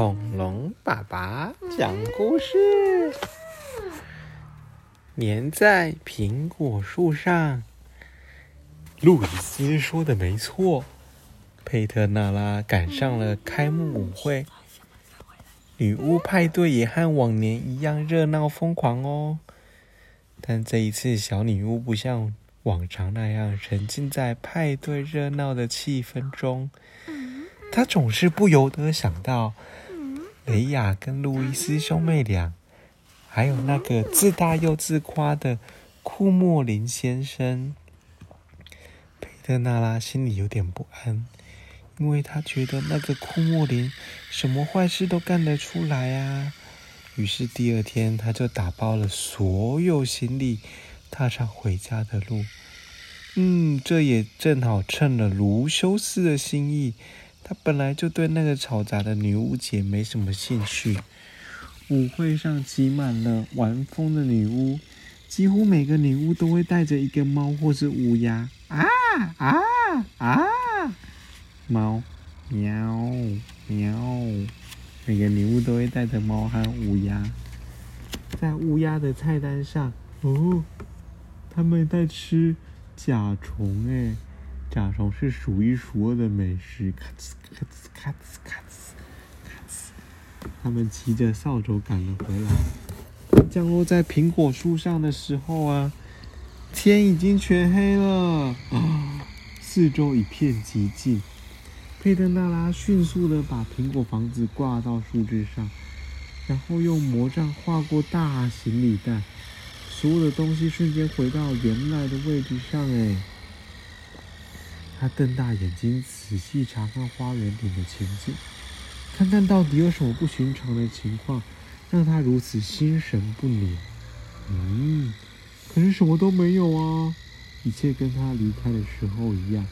恐龙爸爸讲故事。粘在苹果树上，路易斯说的没错。佩特纳拉赶上了开幕舞会，女巫派对也和往年一样热闹疯狂哦。但这一次，小女巫不像往常那样沉浸在派对热闹的气氛中，她总是不由得想到雷亚跟路易斯兄妹俩。还有那个自大又自夸的库莫林先生，佩特纳拉心里有点不安，因为他觉得那个库莫林什么坏事都干得出来啊。于是第二天，他就打包了所有行李，踏上回家的路。嗯，这也正好趁了卢修斯的心意。他本来就对那个嘈杂的女巫姐没什么兴趣。舞会上挤满了玩疯的女巫，几乎每个女巫都会带着一个猫或是乌鸦。啊啊啊！猫，喵喵，每个女巫都会带着猫和乌鸦。在乌鸦的菜单上，哦，他们在吃甲虫哎，甲虫是数一数二的美食。咔哧咔哧咔哧咔哧。他们骑着扫帚赶了回来，降落在苹果树上的时候啊，天已经全黑了啊，四周一片寂静。佩特纳拉迅速的把苹果房子挂到树枝上，然后用魔杖划过大行李袋，所有的东西瞬间回到原来的位置上。哎，他瞪大眼睛，仔细查看花园里的情景。看看到底有什么不寻常的情况，让他如此心神不宁？嗯，可是什么都没有啊，一切跟他离开的时候一样。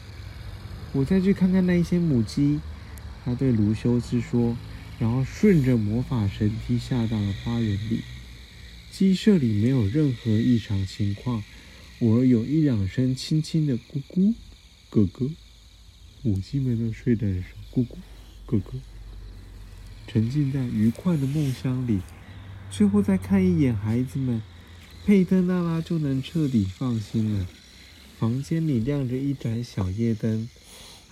我再去看看那一些母鸡，他对卢修斯说，然后顺着魔法神梯下到了花园里。鸡舍里没有任何异常情况，偶尔有一两声轻轻的咕咕咯咯，母鸡们都睡得很熟，咕咕咯咯。沉浸在愉快的梦乡里，最后再看一眼孩子们，佩特娜拉就能彻底放心了。房间里亮着一盏小夜灯，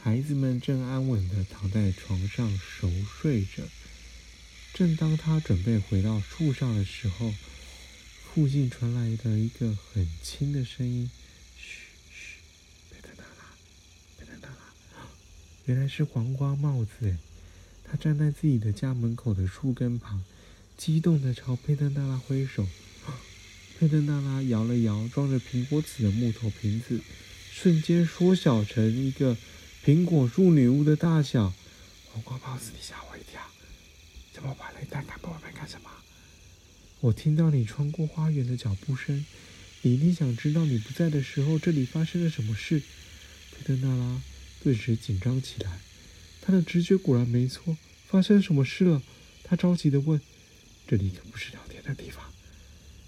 孩子们正安稳地躺在床上熟睡着。正当他准备回到树上的时候，附近传来的一个很轻的声音：“嘘嘘，佩特纳拉，佩特纳拉，原来是黄瓜帽子。”他站在自己的家门口的树根旁，激动地朝佩特纳拉挥手。佩特纳拉摇了摇装着苹果籽的木头瓶子，瞬间缩小成一个苹果树女巫的大小。黄瓜帽子，你吓我一跳！怎么把雷蛋赶到外面干什么？我听到你穿过花园的脚步声，你一定想知道你不在的时候这里发生了什么事。佩特纳拉顿时紧张起来。他的直觉果然没错，发生什么事了？他着急地问：“这里可不是聊天的地方。”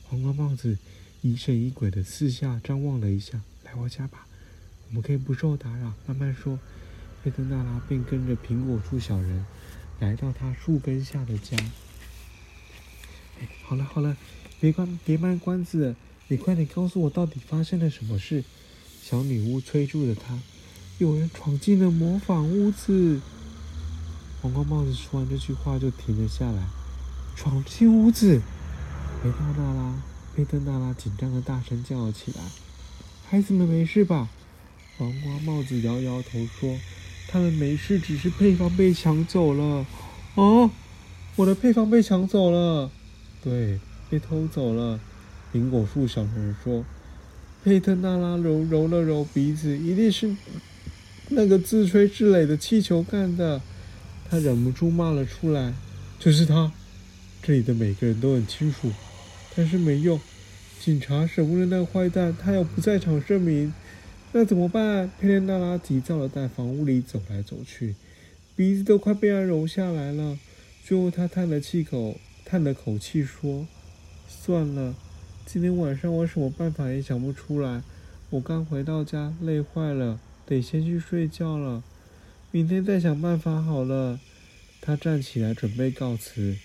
黄瓜帽子疑神疑鬼地四下张望了一下：“来我家吧，我们可以不受打扰，慢慢说。”佩特纳拉便跟着苹果树小人来到他树根下的家。好了好了，别关别卖关子，你快点告诉我到底发生了什么事。小女巫催促着他。有人闯进了模仿屋子。黄瓜帽子说完这句话就停了下来。闯进屋子，佩特纳拉，佩特纳拉紧张的大声叫了起来：“孩子们没事吧？”黄瓜帽子摇摇头说：“他们没事，只是配方被抢走了。”啊，我的配方被抢走了。对，被偷走了。苹果树小人说。佩特纳拉揉揉了揉鼻子，一定是。那个自吹自擂的气球干的，他忍不住骂了出来：“就是他！这里的每个人都很清楚，但是没用。警察审问了那个坏蛋，他有不在场证明，那怎么办？”佩莲娜拉急躁的在房屋里走来走去，鼻子都快被他揉下来了。最后，他叹了气口，叹了口气说：“算了，今天晚上我什么办法也想不出来。我刚回到家，累坏了。”得先去睡觉了，明天再想办法好了。他站起来准备告辞，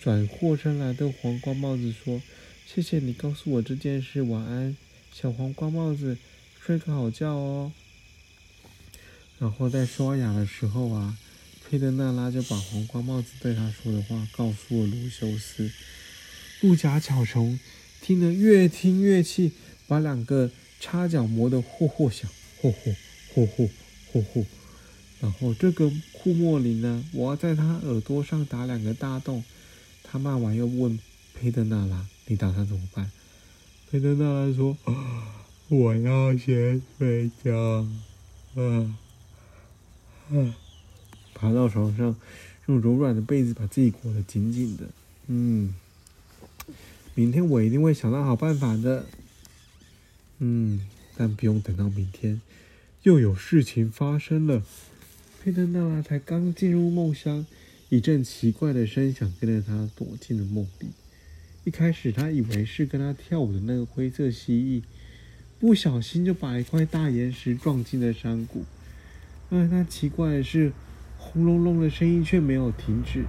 转过身来对黄瓜帽子说：“谢谢你告诉我这件事，晚安，小黄瓜帽子，睡个好觉哦。”然后在刷牙的时候啊，佩德娜拉就把黄瓜帽子对他说的话告诉了卢修斯。鹿甲巧虫听得越听越气，把两个插脚磨得霍霍响，霍霍霍霍霍霍。然后这个库莫林呢，我要在他耳朵上打两个大洞。他骂完又问佩德娜拉：“你打算怎么办？”佩德娜拉说：“我要先睡觉。”嗯。嗯，爬到床上，用柔软的被子把自己裹得紧紧的。嗯，明天我一定会想到好办法的。嗯，但不用等到明天，又有事情发生了。佩特娜拉才刚进入梦乡，一阵奇怪的声响跟着他躲进了梦里。一开始他以为是跟他跳舞的那个灰色蜥蜴，不小心就把一块大岩石撞进了山谷。让他奇怪的是，轰隆隆的声音却没有停止。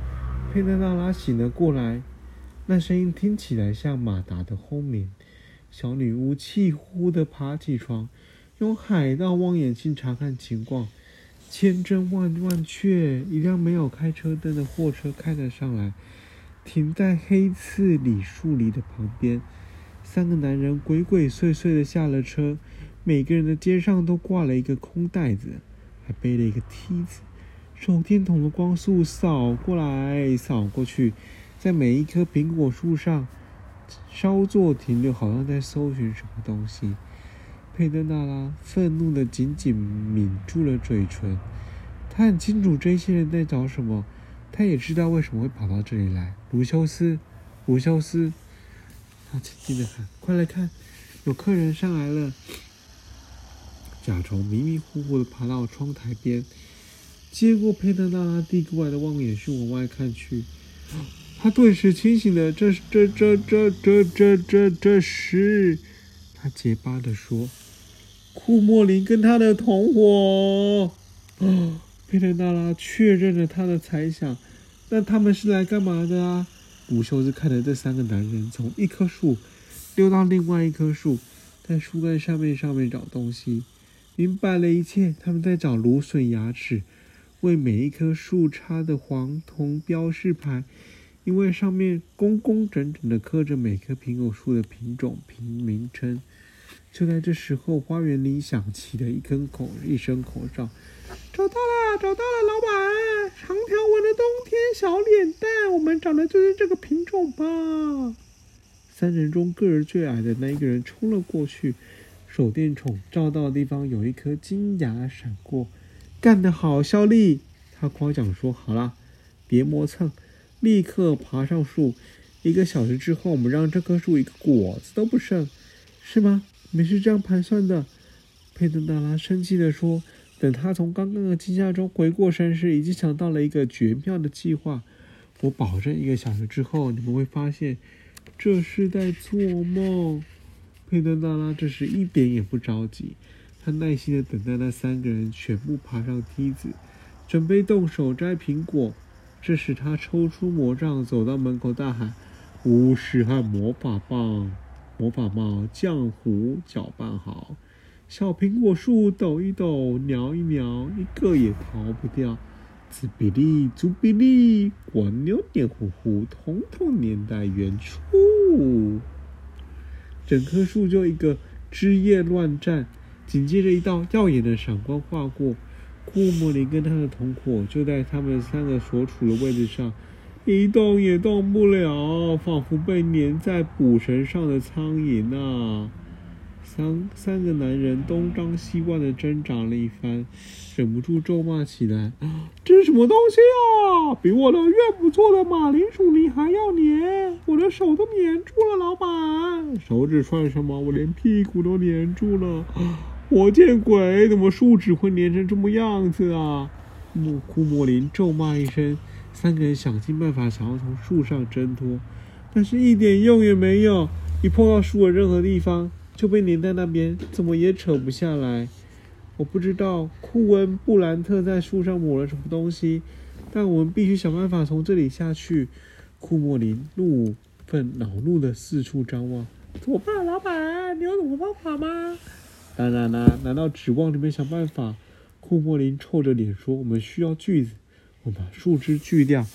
佩特娜拉醒了过来，那声音听起来像马达的轰鸣。小女巫气呼呼地爬起床，用海盗望远镜查看情况。千真万万确，一辆没有开车灯的货车开了上来，停在黑刺李树林的旁边。三个男人鬼鬼祟祟地下了车，每个人的肩上都挂了一个空袋子。还背了一个梯子，手电筒的光束扫过来扫过去，在每一棵苹果树上稍作停留，好像在搜寻什么东西。佩德纳拉愤怒的紧紧抿住了嘴唇，他很清楚这些人在找什么，他也知道为什么会跑到这里来。卢修斯，卢修斯，他轻轻的喊：“快来看，有客人上来了。”甲虫迷迷糊糊的爬到窗台边，接过佩特娜拉递过来的望远镜往外看去，他顿时清醒了。这、这、这、这、这、这、这、这是……他结巴的说：“库莫林跟他的同伙。”哦，佩特娜拉确认了他的猜想。那他们是来干嘛的啊？古修斯看着这三个男人从一棵树溜到另外一棵树，在树干上面上面找东西。明白了一切，他们在找芦笋牙齿，为每一棵树插的黄铜标示牌，因为上面工工整整的刻着每棵苹果树的品种、品名称。就在这时候，花园里响起了一根口一声口哨：“找到了，找到了，老板！长条纹的冬天小脸蛋，我们找的就是这个品种吧？”三人中个儿最矮的那一个人冲了过去。手电筒照到的地方有一颗金牙闪过，干得好，肖丽！他夸奖说：“好了，别磨蹭，立刻爬上树。一个小时之后，我们让这棵树一个果子都不剩，是吗？你是这样盘算的？”佩德纳拉生气地说：“等他从刚刚的惊吓中回过神时，已经想到了一个绝妙的计划。我保证，一个小时之后，你们会发现这是在做梦。”佩德纳拉这时一点也不着急，他耐心的等待那三个人全部爬上梯子，准备动手摘苹果。这时他抽出魔杖，走到门口，大喊：“巫师和魔法棒、魔法帽、浆糊搅拌好，小苹果树抖一抖，摇一摇，一个也逃不掉。紫比利，朱比利，光溜黏糊糊，统统粘在原处。”整棵树就一个枝叶乱颤，紧接着一道耀眼的闪光划过，库莫林跟他的同伙就在他们三个所处的位置上，一动也动不了，仿佛被粘在捕绳上的苍蝇啊！三三个男人东张西望的挣扎了一番，忍不住咒骂起来：“这是什么东西啊？比我的越不错的马铃薯泥还要黏！我的手都黏住了，老板！手指算什么？我连屁股都黏住了！我见鬼！怎么树脂会粘成这么样子啊？”莫库莫林咒骂一声，三个人想尽办法想要从树上挣脱，但是一点用也没有。一碰到树的任何地方，就被粘在那边，怎么也扯不下来。我不知道库恩布兰特在树上抹了什么东西，但我们必须想办法从这里下去。库莫林怒愤恼怒的四处张望。怎么办，老板？你有什么方法吗？当然啦，难道指望你们想办法？库莫林臭着脸说：“我们需要锯子，我把树枝锯掉，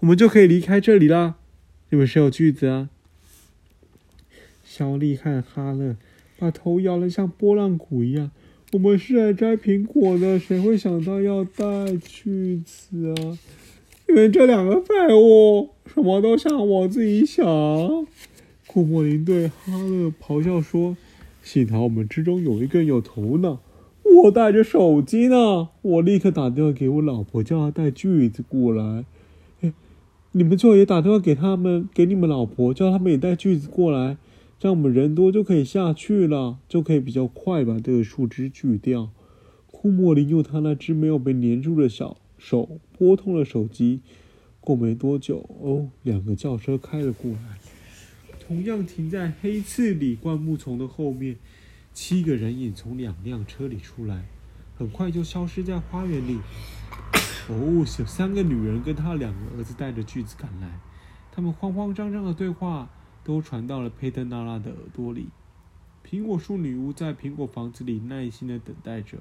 我们就可以离开这里啦。你们谁有锯子啊？”小丽和哈勒把头摇得像拨浪鼓一样。我们是来摘苹果的，谁会想到要带锯子啊？你们这两个废物，什么都像我自己想。库莫林对哈勒咆哮说：“幸好我们之中有一个有头脑。我带着手机呢，我立刻打电话给我老婆，叫她带锯子过来。哎，你们最后也打电话给他们，给你们老婆，叫他们也带锯子过来。”这样我们人多就可以下去了，就可以比较快把这个树枝锯掉。库莫林用他那只没有被粘住的小手拨通了手机。过没多久，哦，两个轿车开了过来，同样停在黑刺里灌木丛的后面。七个人影从两辆车里出来，很快就消失在花园里。哦，三个女人跟她两个儿子带着锯子赶来，他们慌慌张张的对话。都传到了佩特娜拉的耳朵里。苹果树女巫在苹果房子里耐心的等待着，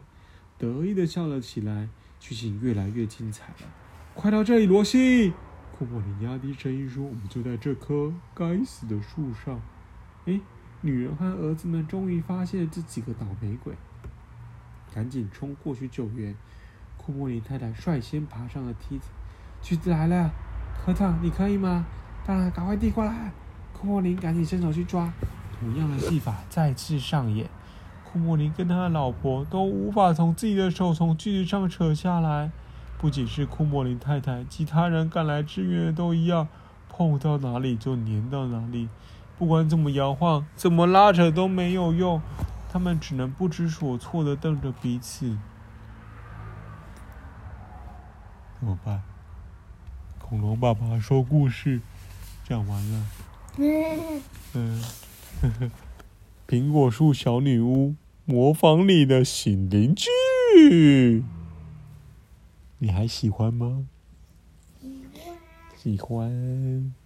得意的笑了起来。剧情越来越精彩了！快到这里，罗西！库莫林压低声音说：“我们就在这棵该死的树上。”哎，女人和儿子们终于发现了这几个倒霉鬼，赶紧冲过去救援。库莫林太太率先爬上了梯子。锯子来了，科特，你可以吗？当然，赶快递过来。库莫林赶紧伸手去抓，同样的戏法再次上演。库莫林跟他的老婆都无法从自己的手从锯子上扯下来。不仅是库莫林太太，其他人赶来支援的都一样，碰到哪里就粘到哪里，不管怎么摇晃、怎么拉扯都没有用，他们只能不知所措的瞪着彼此。怎么办？恐龙爸爸说故事讲完了。嗯，苹果树小女巫模仿你的新邻居，你还喜欢吗？喜欢。喜欢。